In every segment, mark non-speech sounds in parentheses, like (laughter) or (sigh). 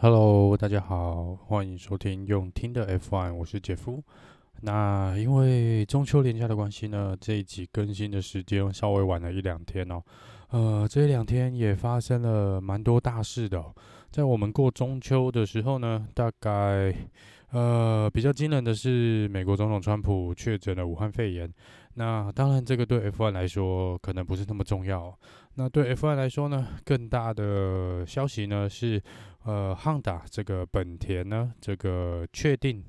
Hello，大家好，欢迎收听用听的 F1，我是杰夫。那因为中秋连假的关系呢，这一集更新的时间稍微晚了一两天哦。呃，这两天也发生了蛮多大事的。在我们过中秋的时候呢，大概呃比较惊人的是，美国总统川普确诊了武汉肺炎。那当然，这个对 F1 来说可能不是那么重要。那对 F1 来说呢，更大的消息呢是，呃汉达这个本田呢，这个确定，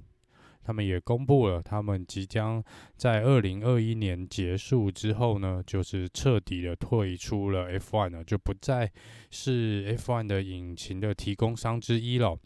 他们也公布了，他们即将在二零二一年结束之后呢，就是彻底的退出了 F1 了，就不再是 F1 的引擎的提供商之一了。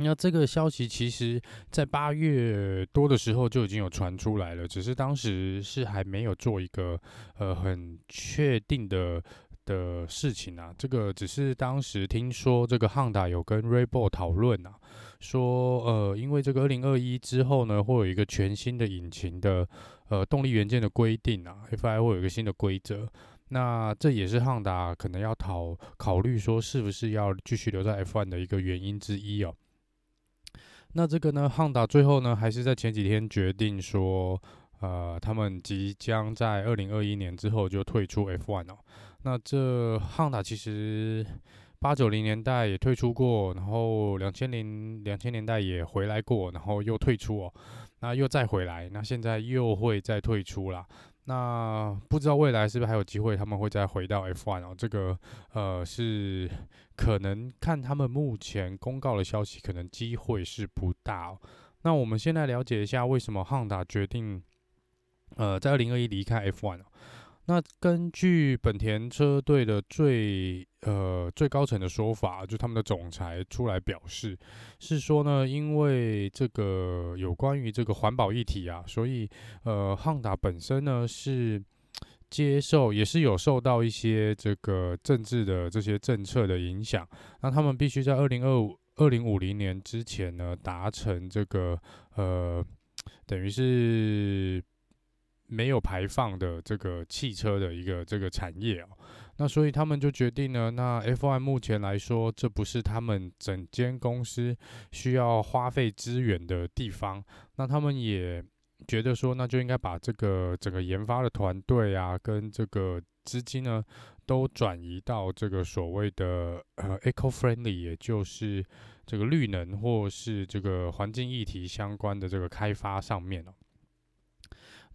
那这个消息其实，在八月多的时候就已经有传出来了，只是当时是还没有做一个呃很确定的的事情啊。这个只是当时听说这个汉达有跟 Red Bull 讨论啊，说呃因为这个二零二一之后呢，会有一个全新的引擎的呃动力元件的规定啊，FI 会有一个新的规则。那这也是汉达可能要讨考虑说是不是要继续留在 F1 的一个原因之一哦。那这个呢汉达最后呢，还是在前几天决定说，呃，他们即将在二零二一年之后就退出 F1 哦。那这汉达其实八九零年代也退出过，然后两千零两千年代也回来过，然后又退出哦，那又再回来，那现在又会再退出啦。那不知道未来是不是还有机会，他们会再回到 F1 哦？这个呃是可能看他们目前公告的消息，可能机会是不大。那我们先来了解一下为什么汉达决定呃在二零二一离开 F1 哦。那根据本田车队的最呃最高层的说法，就他们的总裁出来表示，是说呢，因为这个有关于这个环保议题啊，所以呃汉达本身呢是接受，也是有受到一些这个政治的这些政策的影响，那他们必须在二零二五二零五零年之前呢达成这个呃，等于是。没有排放的这个汽车的一个这个产业哦，那所以他们就决定呢，那 F1 目前来说，这不是他们整间公司需要花费资源的地方，那他们也觉得说，那就应该把这个整个研发的团队啊，跟这个资金呢，都转移到这个所谓的呃 eco-friendly，也就是这个绿能或是这个环境议题相关的这个开发上面哦。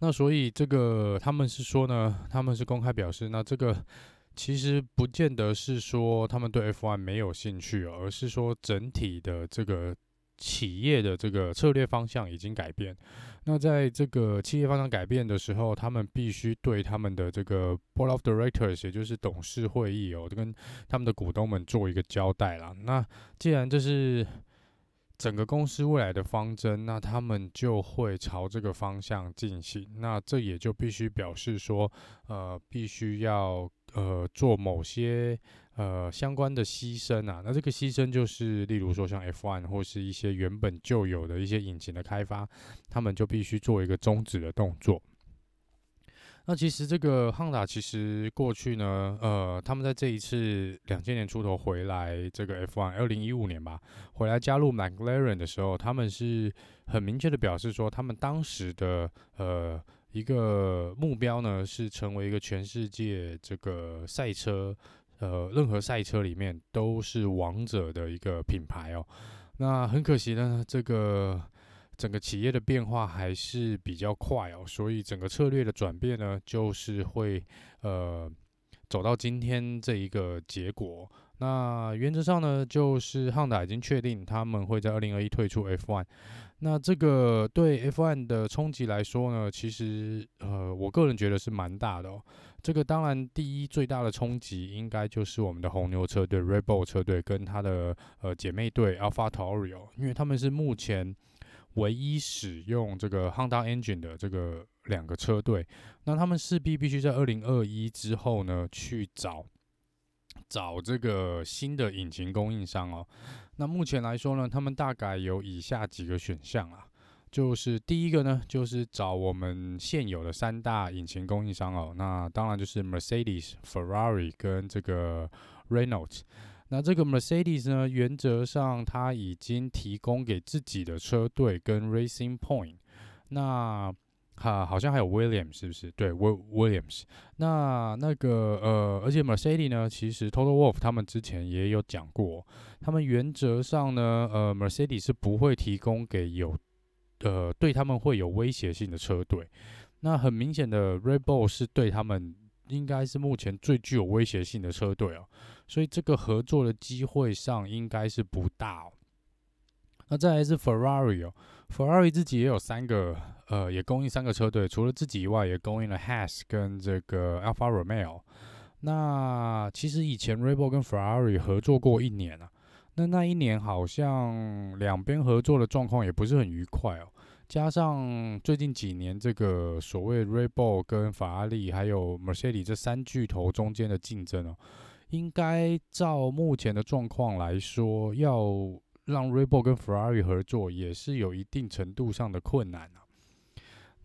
那所以这个他们是说呢，他们是公开表示，那这个其实不见得是说他们对 F1 没有兴趣，而是说整体的这个企业的这个策略方向已经改变。那在这个企业方向改变的时候，他们必须对他们的这个 Board of Directors，也就是董事会议哦，就跟他们的股东们做一个交代啦。那既然这是整个公司未来的方针，那他们就会朝这个方向进行。那这也就必须表示说，呃，必须要呃做某些呃相关的牺牲啊。那这个牺牲就是，例如说像 F1 或是一些原本就有的一些引擎的开发，他们就必须做一个终止的动作。那其实这个 Honda 其实过去呢，呃，他们在这一次两千年出头回来这个 F1，二零一五年吧，回来加入 McLaren 的时候，他们是很明确的表示说，他们当时的呃一个目标呢，是成为一个全世界这个赛车，呃，任何赛车里面都是王者的一个品牌哦。那很可惜呢，这个。整个企业的变化还是比较快哦，所以整个策略的转变呢，就是会呃走到今天这一个结果。那原则上呢，就是 Honda 已经确定他们会在二零二一退出 F1。那这个对 F1 的冲击来说呢，其实呃我个人觉得是蛮大的哦。这个当然第一最大的冲击应该就是我们的红牛车队 Red Bull 车队跟他的呃姐妹队 AlphaTauri 哦，因为他们是目前。唯一使用这个 Honda Engine 的这个两个车队，那他们势必必须在二零二一之后呢，去找找这个新的引擎供应商哦。那目前来说呢，他们大概有以下几个选项啊，就是第一个呢，就是找我们现有的三大引擎供应商哦。那当然就是 Mercedes、Ferrari 跟这个 Renault。那这个 Mercedes 呢，原则上它已经提供给自己的车队跟 Racing Point，那哈好像还有 Williams 是不是？对，Will Williams。那那个呃，而且 Mercedes 呢，其实 Toto Wolff 他们之前也有讲过，他们原则上呢，呃，Mercedes 是不会提供给有呃对他们会有威胁性的车队。那很明显的，Red Bull 是对他们应该是目前最具有威胁性的车队哦，所以这个合作的机会上应该是不大哦。那再来是 Ferrari 哦，Ferrari 自己也有三个，呃，也供应三个车队，除了自己以外，也供应了 Has 跟这个 Alfa Romeo。那其实以前 Rebel 跟 Ferrari 合作过一年啊，那那一年好像两边合作的状况也不是很愉快哦。加上最近几年这个所谓 rebold 跟法拉利还有 Mercedes 这三巨头中间的竞争哦，应该照目前的状况来说，要让 Rebel 跟 Ferrari 合作也是有一定程度上的困难啊。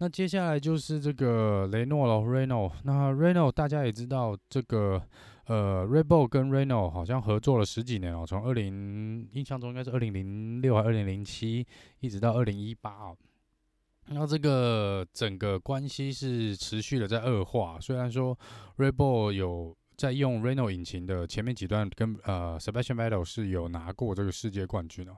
那接下来就是这个雷诺了，Renault。那 Renault 大家也知道，这个呃 Rebel 跟 Renault 好像合作了十几年哦，从二零印象中应该是二零零六还是二零零七，一直到二零一八哦。那这个整个关系是持续的在恶化，虽然说 rebold 有在用 Renault 引擎的前面几段跟呃 Sebastian Vettel 是有拿过这个世界冠军哦。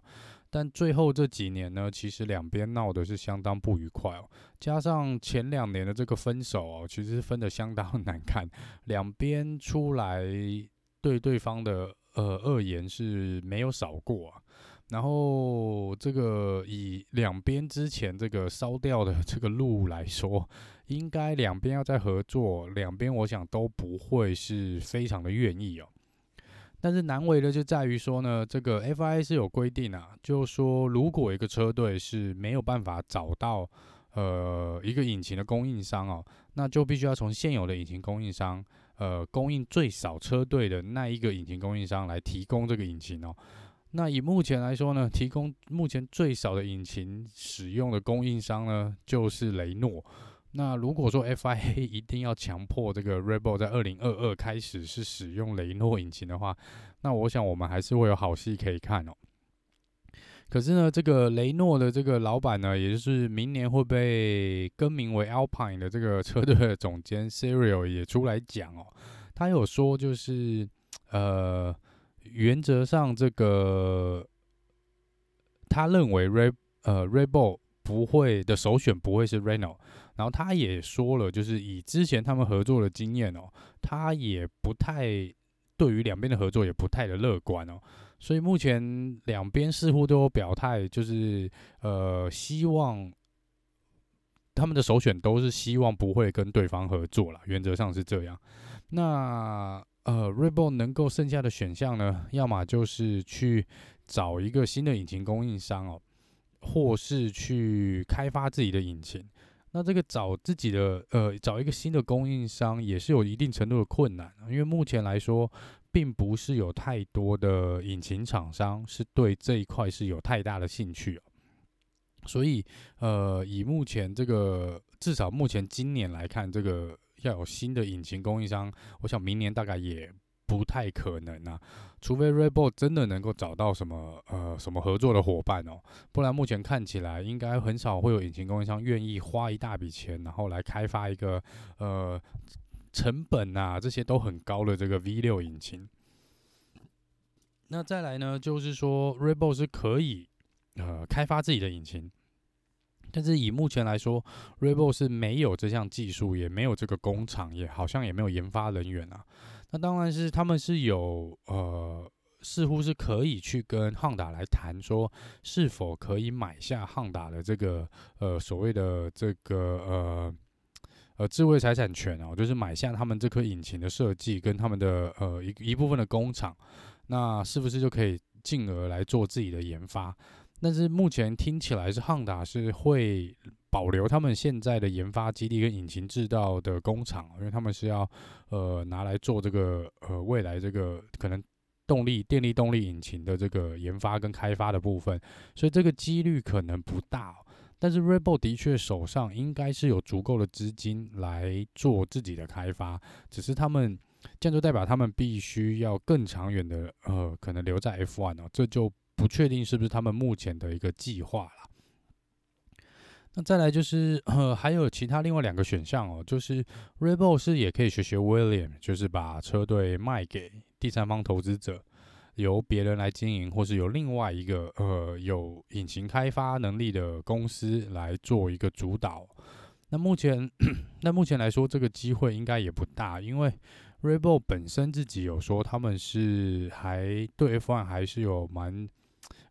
但最后这几年呢，其实两边闹的是相当不愉快哦，加上前两年的这个分手哦，其实分得相当难看，两边出来对对方的呃恶言是没有少过啊。然后这个以两边之前这个烧掉的 (laughs) 这个路来说，应该两边要再合作，两边我想都不会是非常的愿意哦。但是难为的就在于说呢，这个 FIA 是有规定啊，就是说如果一个车队是没有办法找到呃一个引擎的供应商哦，那就必须要从现有的引擎供应商呃供应最少车队的那一个引擎供应商来提供这个引擎哦。那以目前来说呢，提供目前最少的引擎使用的供应商呢，就是雷诺。那如果说 FIA (laughs) 一定要强迫这个 Rebel 在二零二二开始是使用雷诺引擎的话，那我想我们还是会有好戏可以看哦。可是呢，这个雷诺的这个老板呢，也就是明年会被更名为 Alpine 的这个车队的总监 Cyril 也出来讲哦，他有说就是呃，原则上这个他认为 Re 呃 Red Bull 不会的首选不会是 Reno，。然后他也说了，就是以之前他们合作的经验哦，他也不太对于两边的合作也不太的乐观哦，所以目前两边似乎都有表态，就是呃希望他们的首选都是希望不会跟对方合作了，原则上是这样。那呃，Rebol 能够剩下的选项呢，要么就是去找一个新的引擎供应商哦，或是去开发自己的引擎。那这个找自己的呃，找一个新的供应商也是有一定程度的困难，因为目前来说，并不是有太多的引擎厂商是对这一块是有太大的兴趣哦。所以呃，以目前这个至少目前今年来看，这个要有新的引擎供应商，我想明年大概也不太可能啊。除非 Red Bull 真的能够找到什么呃什么合作的伙伴哦，不然目前看起来应该很少会有引擎供应商愿意花一大笔钱，然后来开发一个呃成本啊这些都很高的这个 V6 引擎。那再来呢，就是说 Red Bull 是可以呃开发自己的引擎，但是以目前来说 r e b o 是没有这项技术，也没有这个工厂，也好像也没有研发人员啊。那当然是他们是有呃，似乎是可以去跟汉达来谈，说是否可以买下汉达的这个呃所谓的这个呃呃智慧财产权哦，就是买下他们这颗引擎的设计跟他们的呃一一部分的工厂，那是不是就可以进而来做自己的研发？但是目前听起来是汉达是会。保留他们现在的研发基地跟引擎制造的工厂，因为他们是要呃拿来做这个呃未来这个可能动力电力动力引擎的这个研发跟开发的部分，所以这个几率可能不大。但是 Red Bull 的确手上应该是有足够的资金来做自己的开发，只是他们这样就代表他们必须要更长远的，呃，可能留在 F1 哦，这就不确定是不是他们目前的一个计划了。那再来就是，呃，还有其他另外两个选项哦，就是 r e b o l 是也可以学学 William，就是把车队卖给第三方投资者，由别人来经营，或是由另外一个呃有引擎开发能力的公司来做一个主导。那目前，(clears throat) 那目前来说，这个机会应该也不大，因为 r e b o l 本身自己有说他们是还对 F1 还是有蛮。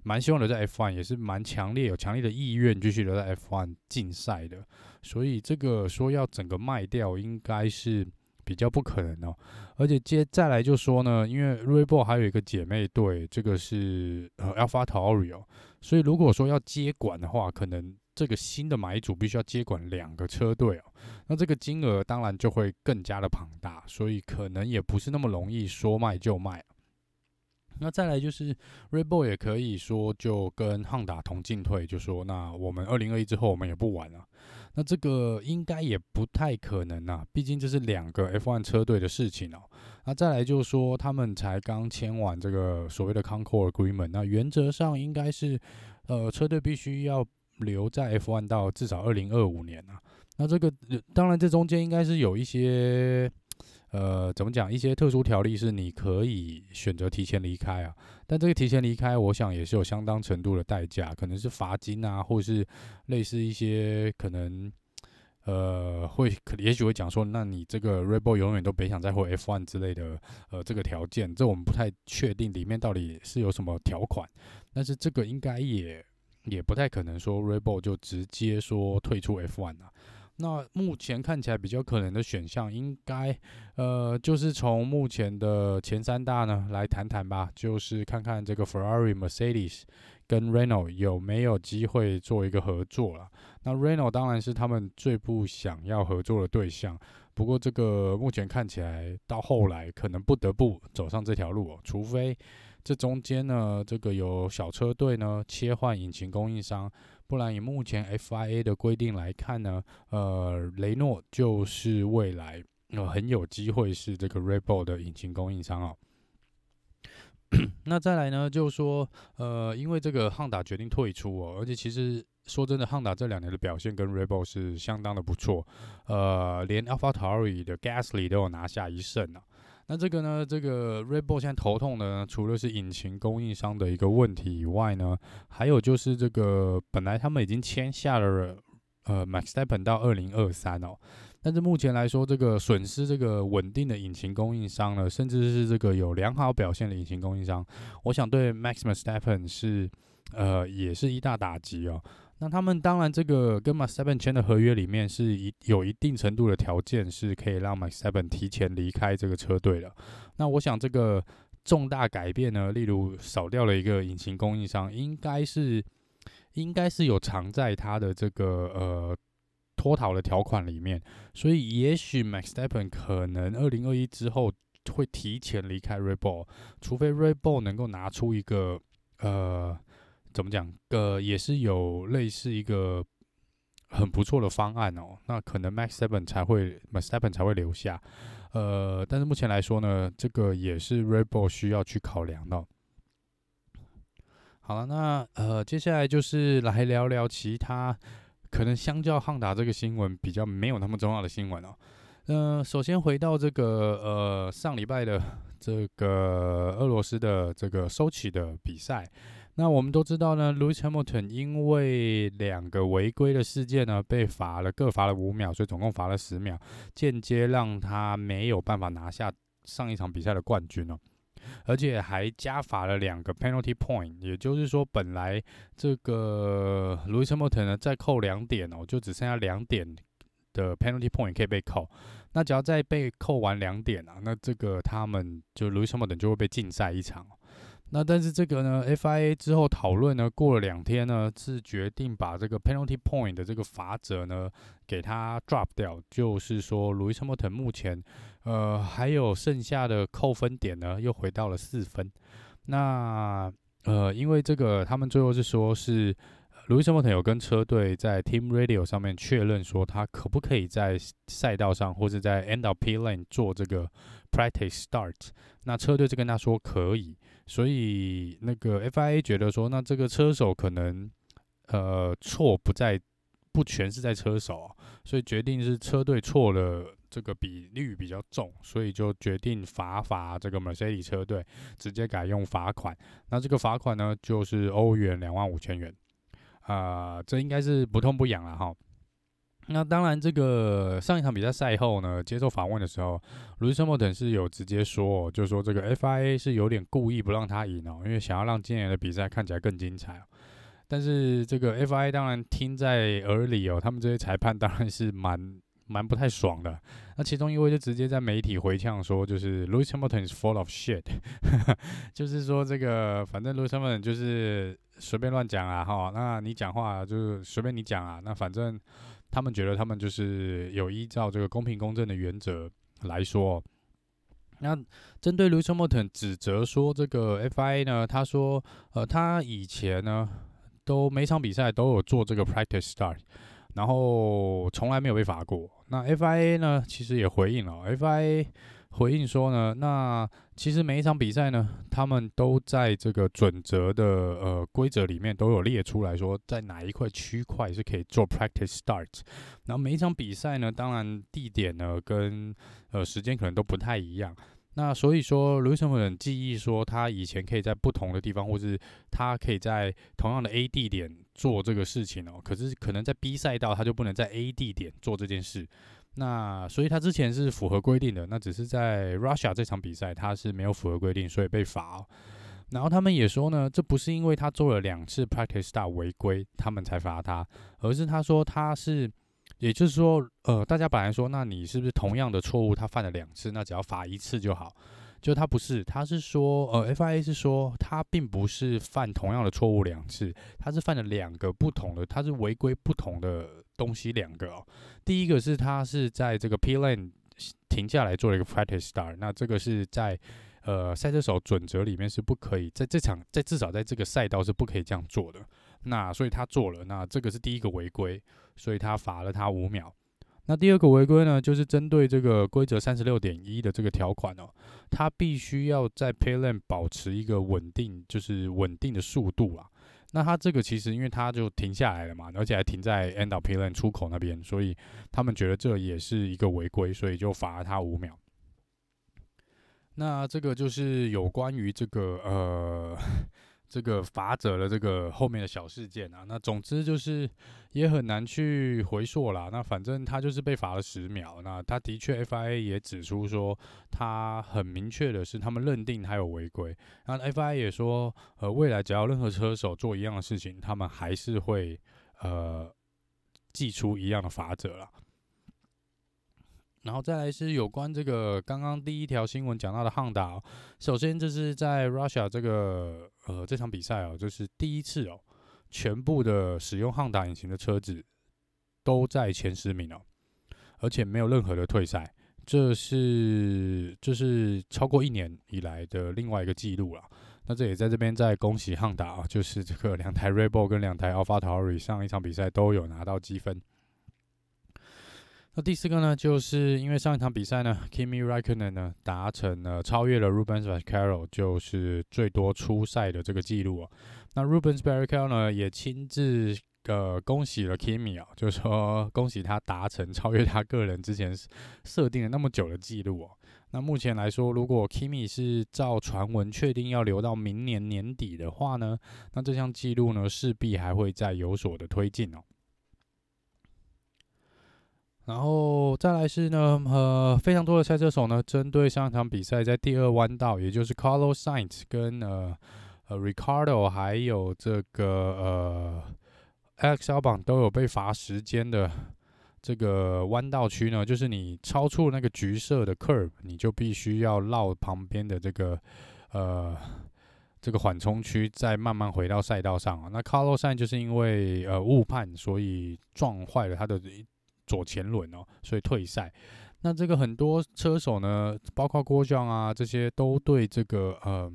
蛮希望留在 F1，也是蛮强烈有强烈的意愿继续留在 F1 竞赛的，所以这个说要整个卖掉，应该是比较不可能哦。而且接再来就说呢，因为 r e b o 还有一个姐妹队，这个是呃 AlphaTauri 哦，所以如果说要接管的话，可能这个新的买主必须要接管两个车队哦，那这个金额当然就会更加的庞大，所以可能也不是那么容易说卖就卖。那再来就是 Red Bull 也可以说就跟汉达同进退，就说那我们二零二一之后我们也不玩了。那这个应该也不太可能啊，毕竟这是两个 F1 车队的事情哦。那再来就是说他们才刚签完这个所谓的 Concord Agreement，那原则上应该是呃车队必须要留在 F1 到至少二零二五年啊。那这个当然这中间应该是有一些。呃，怎么讲？一些特殊条例是你可以选择提前离开啊，但这个提前离开，我想也是有相当程度的代价，可能是罚金啊，或是类似一些可能，呃，会可也许会讲说，那你这个 Red Bull 永远都别想再回 F1 之类的，呃，这个条件，这我们不太确定里面到底是有什么条款，但是这个应该也也不太可能说 Red Bull 就直接说退出 F1 啊。那目前看起来比较可能的选项，应该，呃，就是从目前的前三大呢来谈谈吧，就是看看这个 Ferrari、Mercedes 跟 Renault 有没有机会做一个合作了。那 Renault 当然是他们最不想要合作的对象，不过这个目前看起来到后来可能不得不走上这条路哦，除非这中间呢，这个有小车队呢切换引擎供应商。不然，以目前 FIA 的规定来看呢，呃，雷诺就是未来呃很有机会是这个 r e b o l 的引擎供应商哦。那再来呢，就说，呃，因为这个汉达决定退出哦，而且其实说真的，汉达这两年的表现跟 r e b o l 是相当的不错，呃，连 AlphaTauri 的 Gasly 都有拿下一胜呢、啊。那这个呢，这个 Red Bull 现在头痛呢，除了是引擎供应商的一个问题以外呢，还有就是这个本来他们已经签下了呃 Max s t e p p e n 到二零二三哦，但是目前来说，这个损失这个稳定的引擎供应商呢，甚至是这个有良好表现的引擎供应商，我想对 Max Verstappen 是呃也是一大打击哦。那他们当然，这个跟 Max Verstappen 签的合约里面是一有一定程度的条件，是可以让 Max Verstappen 提前离开这个车队的。那我想这个重大改变呢，例如少掉了一个引擎供应商，应该是应该是有藏在他的这个呃脱逃的条款里面。所以也许 Max Verstappen 可能二零二一之后会提前离开 Red Bull，除非 Red Bull 能够拿出一个呃。怎么讲？呃，也是有类似一个很不错的方案哦。那可能 Max Seven 才会，Max Seven 才会留下。呃，但是目前来说呢，这个也是 Red Bull 需要去考量的。好了，那呃，接下来就是来聊聊其他可能相较汉达这个新闻比较没有那么重要的新闻哦。嗯、呃，首先回到这个呃上礼拜的这个俄罗斯的这个苏奇的比赛。那我们都知道呢，Lewis Hamilton 因为两个违规的事件呢，被罚了各罚了五秒，所以总共罚了十秒，间接让他没有办法拿下上一场比赛的冠军哦，而且还加罚了两个 penalty point，也就是说，本来这个 Lewis Hamilton 呢再扣两点哦，就只剩下两点的 penalty point 可以被扣，那只要再被扣完两点啊，那这个他们就 Lewis Hamilton 就会被禁赛一场。那但是这个呢，FIA 之后讨论呢，过了两天呢，是决定把这个 penalty point 的这个罚则呢，给它 drop 掉，就是说，Lewis Hamilton 目前，呃，还有剩下的扣分点呢，又回到了四分。那呃，因为这个他们最后是说是 Lewis Hamilton 有跟车队在 Team Radio 上面确认说，他可不可以在赛道上或者在 End of P Lane 做这个 Practice Start。那车队就跟他说可以，所以那个 FIA 觉得说，那这个车手可能呃错不在不全是在车手，所以决定是车队错了。这个比率比较重，所以就决定罚罚这个 Mercedes 车队，直接改用罚款。那这个罚款呢，就是欧元两万五千元。啊、这应该是不痛不痒了哈。那当然，这个上一场比赛赛后呢，接受访问的时候，Lewis Hamilton 是有直接说，就说这个 FIA 是有点故意不让他赢哦，因为想要让今年的比赛看起来更精彩。但是这个 FIA 当然听在耳里哦，他们这些裁判当然是蛮。蛮不太爽的，那其中一位就直接在媒体回呛说，就是 Lewis Hamilton is full of shit，(laughs) 就是说这个反正 Lewis Hamilton 就是随便乱讲啊哈，那你讲话就是随便你讲啊，那反正他们觉得他们就是有依照这个公平公正的原则来说，那针对 l u c i m o t o n 指责说这个 FIA 呢，他说呃他以前呢都每场比赛都有做这个 practice start。然后从来没有被罚过。那 FIA 呢，其实也回应了。FIA 回应说呢，那其实每一场比赛呢，他们都在这个准则的呃规则里面都有列出来说，在哪一块区块是可以做 practice start。然后每一场比赛呢，当然地点呢跟呃时间可能都不太一样。那所以说，Lewis Hamilton 记忆说，他以前可以在不同的地方，或是他可以在同样的 A 地点做这个事情哦。可是可能在 B 赛道，他就不能在 A 地点做这件事。那所以他之前是符合规定的，那只是在 Russia 这场比赛他是没有符合规定，所以被罚。然后他们也说呢，这不是因为他做了两次 Practice star 违规，他们才罚他，而是他说他是。也就是说，呃，大家本来说，那你是不是同样的错误，他犯了两次，那只要罚一次就好？就他不是，他是说，呃，FIA 是说，他并不是犯同样的错误两次，他是犯了两个不同的，他是违规不同的东西两个哦。第一个是他是在这个 P lane 停下来做了一个 Practice Start，那这个是在呃赛车手准则里面是不可以在这场在至少在这个赛道是不可以这样做的。那所以他做了，那这个是第一个违规，所以他罚了他五秒。那第二个违规呢，就是针对这个规则三十六点一的这个条款哦，他必须要在 Pit Lane 保持一个稳定，就是稳定的速度啊。那他这个其实因为他就停下来了嘛，而且还停在 End of Pit Lane 出口那边，所以他们觉得这也是一个违规，所以就罚了他五秒。那这个就是有关于这个呃。这个罚则的这个后面的小事件啊，那总之就是也很难去回溯啦。那反正他就是被罚了十秒。那他的确，FIA 也指出说，他很明确的是，他们认定他有违规。那 FIA 也说，呃，未来只要任何车手做一样的事情，他们还是会呃祭出一样的罚则啦。然后再来是有关这个刚刚第一条新闻讲到的 Honda，首先这是在 Russia 这个呃这场比赛哦，就是第一次哦，全部的使用汉达引擎的车子都在前十名哦，而且没有任何的退赛，这是这是超过一年以来的另外一个记录了。那这也在这边再恭喜汉达啊，就是这个两台 Rebel 跟两台 AlphaTauri 上一场比赛都有拿到积分。那第四个呢，就是因为上一场比赛呢，Kimi Raikkonen 呢达成了超越了 Rubens Barrichello，就是最多出赛的这个记录哦。那 Rubens Barrichello 呢也亲自呃恭喜了 Kimi 啊，就说恭喜他达成超越他个人之前设定了那么久的记录哦。那目前来说，如果 Kimi 是照传闻确定要留到明年年底的话呢，那这项记录呢势必还会再有所的推进哦。然后再来是呢，呃，非常多的赛车手呢，针对上一场比赛在第二弯道，也就是 Carlos Sainz 跟呃呃 Ricardo 还有这个呃 X L 板都有被罚时间的这个弯道区呢，就是你超出那个橘色的 curve，你就必须要绕旁边的这个呃这个缓冲区，再慢慢回到赛道上啊。那 Carlos Sainz 就是因为呃误判，所以撞坏了他的。左前轮哦，所以退赛。那这个很多车手呢，包括郭将啊这些，都对这个呃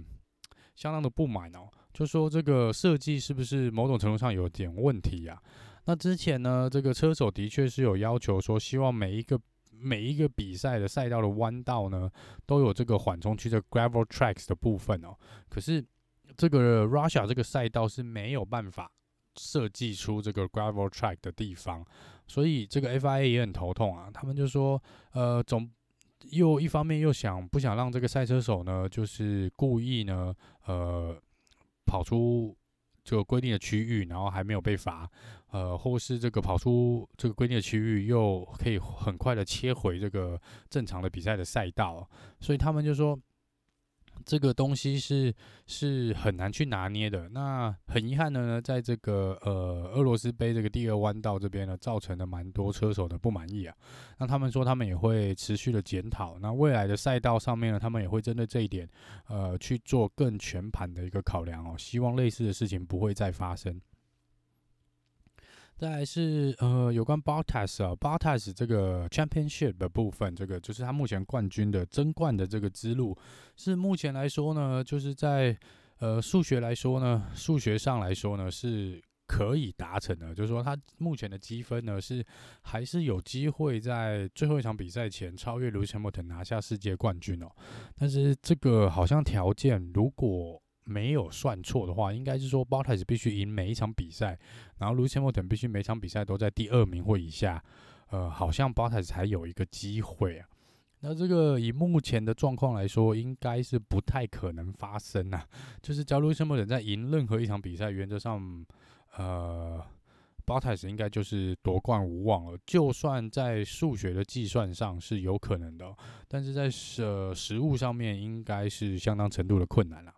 相当的不满哦。就说这个设计是不是某种程度上有点问题啊？那之前呢，这个车手的确是有要求说，希望每一个每一个比赛的赛道的弯道呢，都有这个缓冲区的 gravel tracks 的部分哦。可是这个 Russia 这个赛道是没有办法设计出这个 gravel track 的地方，所以这个 FIA 也很头痛啊。他们就说，呃，总又一方面又想不想让这个赛车手呢，就是故意呢，呃，跑出。这个规定的区域，然后还没有被罚，呃，或是这个跑出这个规定的区域，又可以很快的切回这个正常的比赛的赛道，所以他们就说。这个东西是是很难去拿捏的。那很遗憾的呢，在这个呃俄罗斯杯这个第二弯道这边呢，造成了蛮多车手的不满意啊。那他们说他们也会持续的检讨。那未来的赛道上面呢，他们也会针对这一点呃去做更全盘的一个考量哦。希望类似的事情不会再发生。再来是呃有关 Bottas 啊，Bottas 这个 Championship 的部分，这个就是他目前冠军的争冠的这个之路，是目前来说呢，就是在呃数学来说呢，数学上来说呢是可以达成的，就是说他目前的积分呢是还是有机会在最后一场比赛前超越 Lewis Hamilton 拿下世界冠军哦，但是这个好像条件如果。没有算错的话，应该是说 Bottas 必须赢每一场比赛，然后 Lewis Hamilton 必须每场比赛都在第二名或以下，呃，好像 Bottas 才有一个机会啊。那这个以目前的状况来说，应该是不太可能发生啊。就是假如 Lewis Hamilton 在赢任何一场比赛，原则上，呃，Bottas 应该就是夺冠无望了。就算在数学的计算上是有可能的，但是在呃实物上面，应该是相当程度的困难了。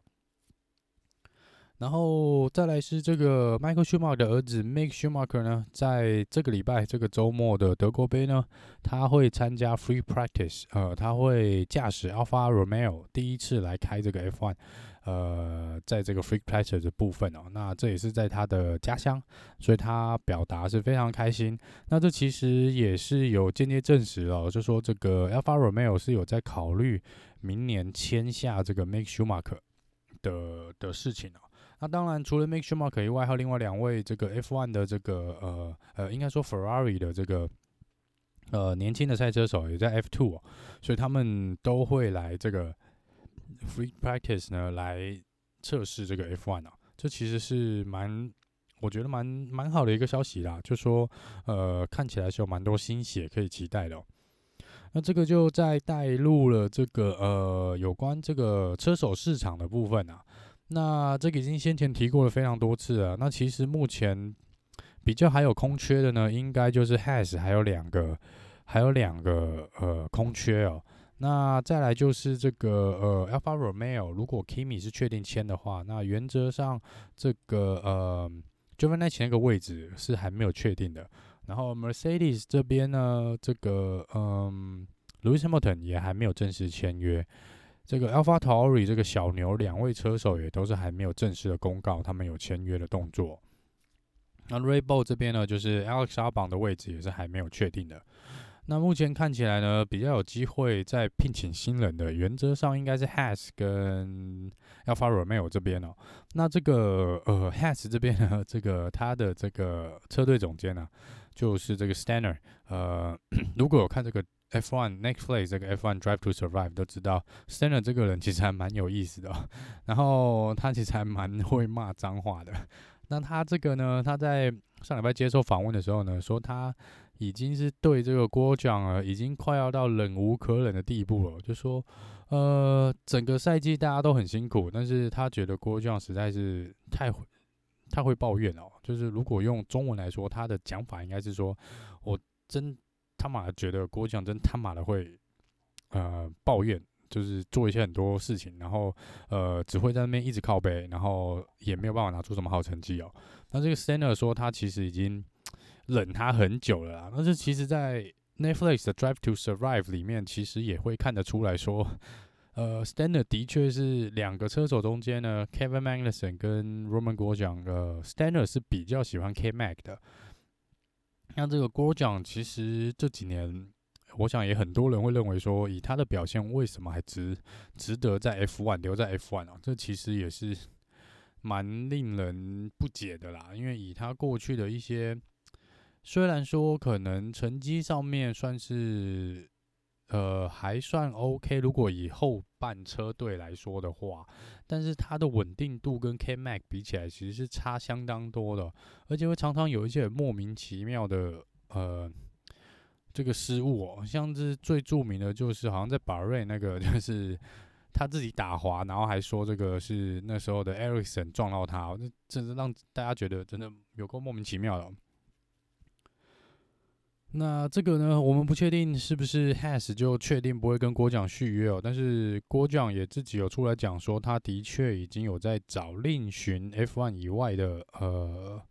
然后再来是这个 Michael Schumacher 的儿子 Mick Schumacher 呢，在这个礼拜这个周末的德国杯呢，他会参加 Free Practice，呃，他会驾驶 Alfa Romeo 第一次来开这个 F1，呃，在这个 Free Practice 的部分哦，那这也是在他的家乡，所以他表达是非常开心。那这其实也是有间接证实了，就说这个 Alfa Romeo 是有在考虑明年签下这个 Mick Schumacher 的的事情哦。那当然，除了 Mick Schumacher 以外，还有另外两位这个 F1 的这个呃呃，应该说 Ferrari 的这个呃年轻的赛车手也在 F2 哦，所以他们都会来这个 Free Practice 呢来测试这个 F1 啊，这其实是蛮我觉得蛮蛮好的一个消息啦，就说呃看起来是有蛮多新血可以期待的哦。那这个就在带入了这个呃有关这个车手市场的部分啊。那这个已经先前提过了非常多次了。那其实目前比较还有空缺的呢，应该就是 Has 还有两个，还有两个呃空缺哦。那再来就是这个呃 Alfa Romeo，如果 Kimi 是确定签的话，那原则上这个呃 Giovinazzi 那个位置是还没有确定的。然后 Mercedes 这边呢，这个嗯 Lewis Hamilton 也还没有正式签约。这个 Alpha Tauri 这个小牛两位车手也都是还没有正式的公告，他们有签约的动作。那 Rebel 这边呢，就是 Alex Albon 的位置也是还没有确定的。那目前看起来呢，比较有机会再聘请新人的，原则上应该是 Has 跟 Alpha Romeo 这边哦。那这个呃，Has 这边呢，这个他的这个车队总监呢、就是这个 Stanner。呃，(coughs) 如果有看这个。F1 Netflix 这个 F1 Drive to Survive 都知道 s t e n n e r 这个人其实还蛮有意思的哦，然后他其实还蛮会骂脏话的。那他这个呢，他在上礼拜接受访问的时候呢，说他已经是对这个郭将啊，已经快要到忍无可忍的地步了。就说，呃，整个赛季大家都很辛苦，但是他觉得郭将实在是太太会抱怨哦。就是如果用中文来说，他的讲法应该是说，我真。他妈觉得郭将真他妈的会，呃，抱怨，就是做一些很多事情，然后呃，只会在那边一直靠背，然后也没有办法拿出什么好成绩哦。那这个 Steiner 说他其实已经忍他很久了啦，但是其实，在 Netflix 的 Drive to Survive 里面，其实也会看得出来说，(laughs) 呃，Steiner 的确是两个车手中间呢，Kevin Magnussen 跟 Roman Grosjean，呃，Steiner 是比较喜欢 K-Mac 的。像这个郭将，其实这几年，我想也很多人会认为说，以他的表现，为什么还值值得在 F1 留在 F1 啊？这其实也是蛮令人不解的啦。因为以他过去的一些，虽然说可能成绩上面算是。呃，还算 OK。如果以后半车队来说的话，但是它的稳定度跟 K Mac 比起来，其实是差相当多的，而且会常常有一些莫名其妙的呃这个失误哦。像是最著名的就是，好像在巴瑞那个，(laughs) 就是他自己打滑，然后还说这个是那时候的 Ericson 撞到他，这真是让大家觉得真的有够莫名其妙的。那这个呢，我们不确定是不是 Has 就确定不会跟郭奖续约哦。但是郭奖也自己有出来讲说，他的确已经有在找另寻 F1 以外的呃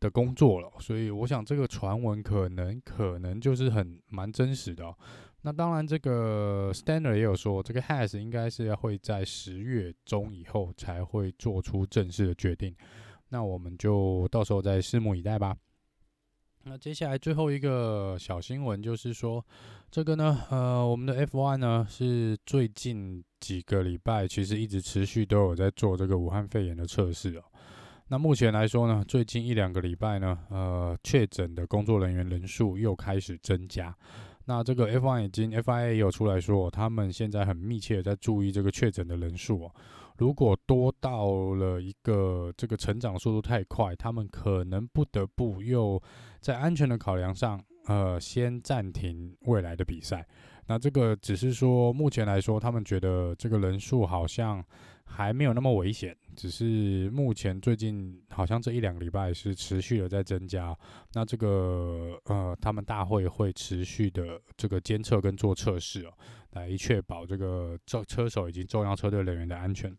的工作了。所以我想这个传闻可能可能就是很蛮真实的哦。那当然，这个 Stander 也有说，这个 Has 应该是会在十月中以后才会做出正式的决定。那我们就到时候再拭目以待吧。那接下来最后一个小新闻就是说，这个呢，呃，我们的 F1 呢是最近几个礼拜其实一直持续都有在做这个武汉肺炎的测试哦。那目前来说呢，最近一两个礼拜呢，呃，确诊的工作人员人数又开始增加。那这个 F1 已经 FIA 也有出来说，他们现在很密切的在注意这个确诊的人数哦。如果多到了一个这个成长速度太快，他们可能不得不又在安全的考量上，呃，先暂停未来的比赛。那这个只是说，目前来说，他们觉得这个人数好像还没有那么危险，只是目前最近好像这一两个礼拜是持续的在增加。那这个呃，他们大会会持续的这个监测跟做测试哦，来确保这个车车手以及重要车队人员的安全。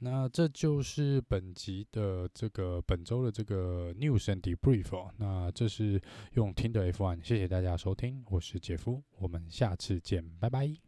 那这就是本集的这个本周的这个 News and Debrief 哦。那这是用听的 F1，谢谢大家收听，我是杰夫，我们下次见，拜拜。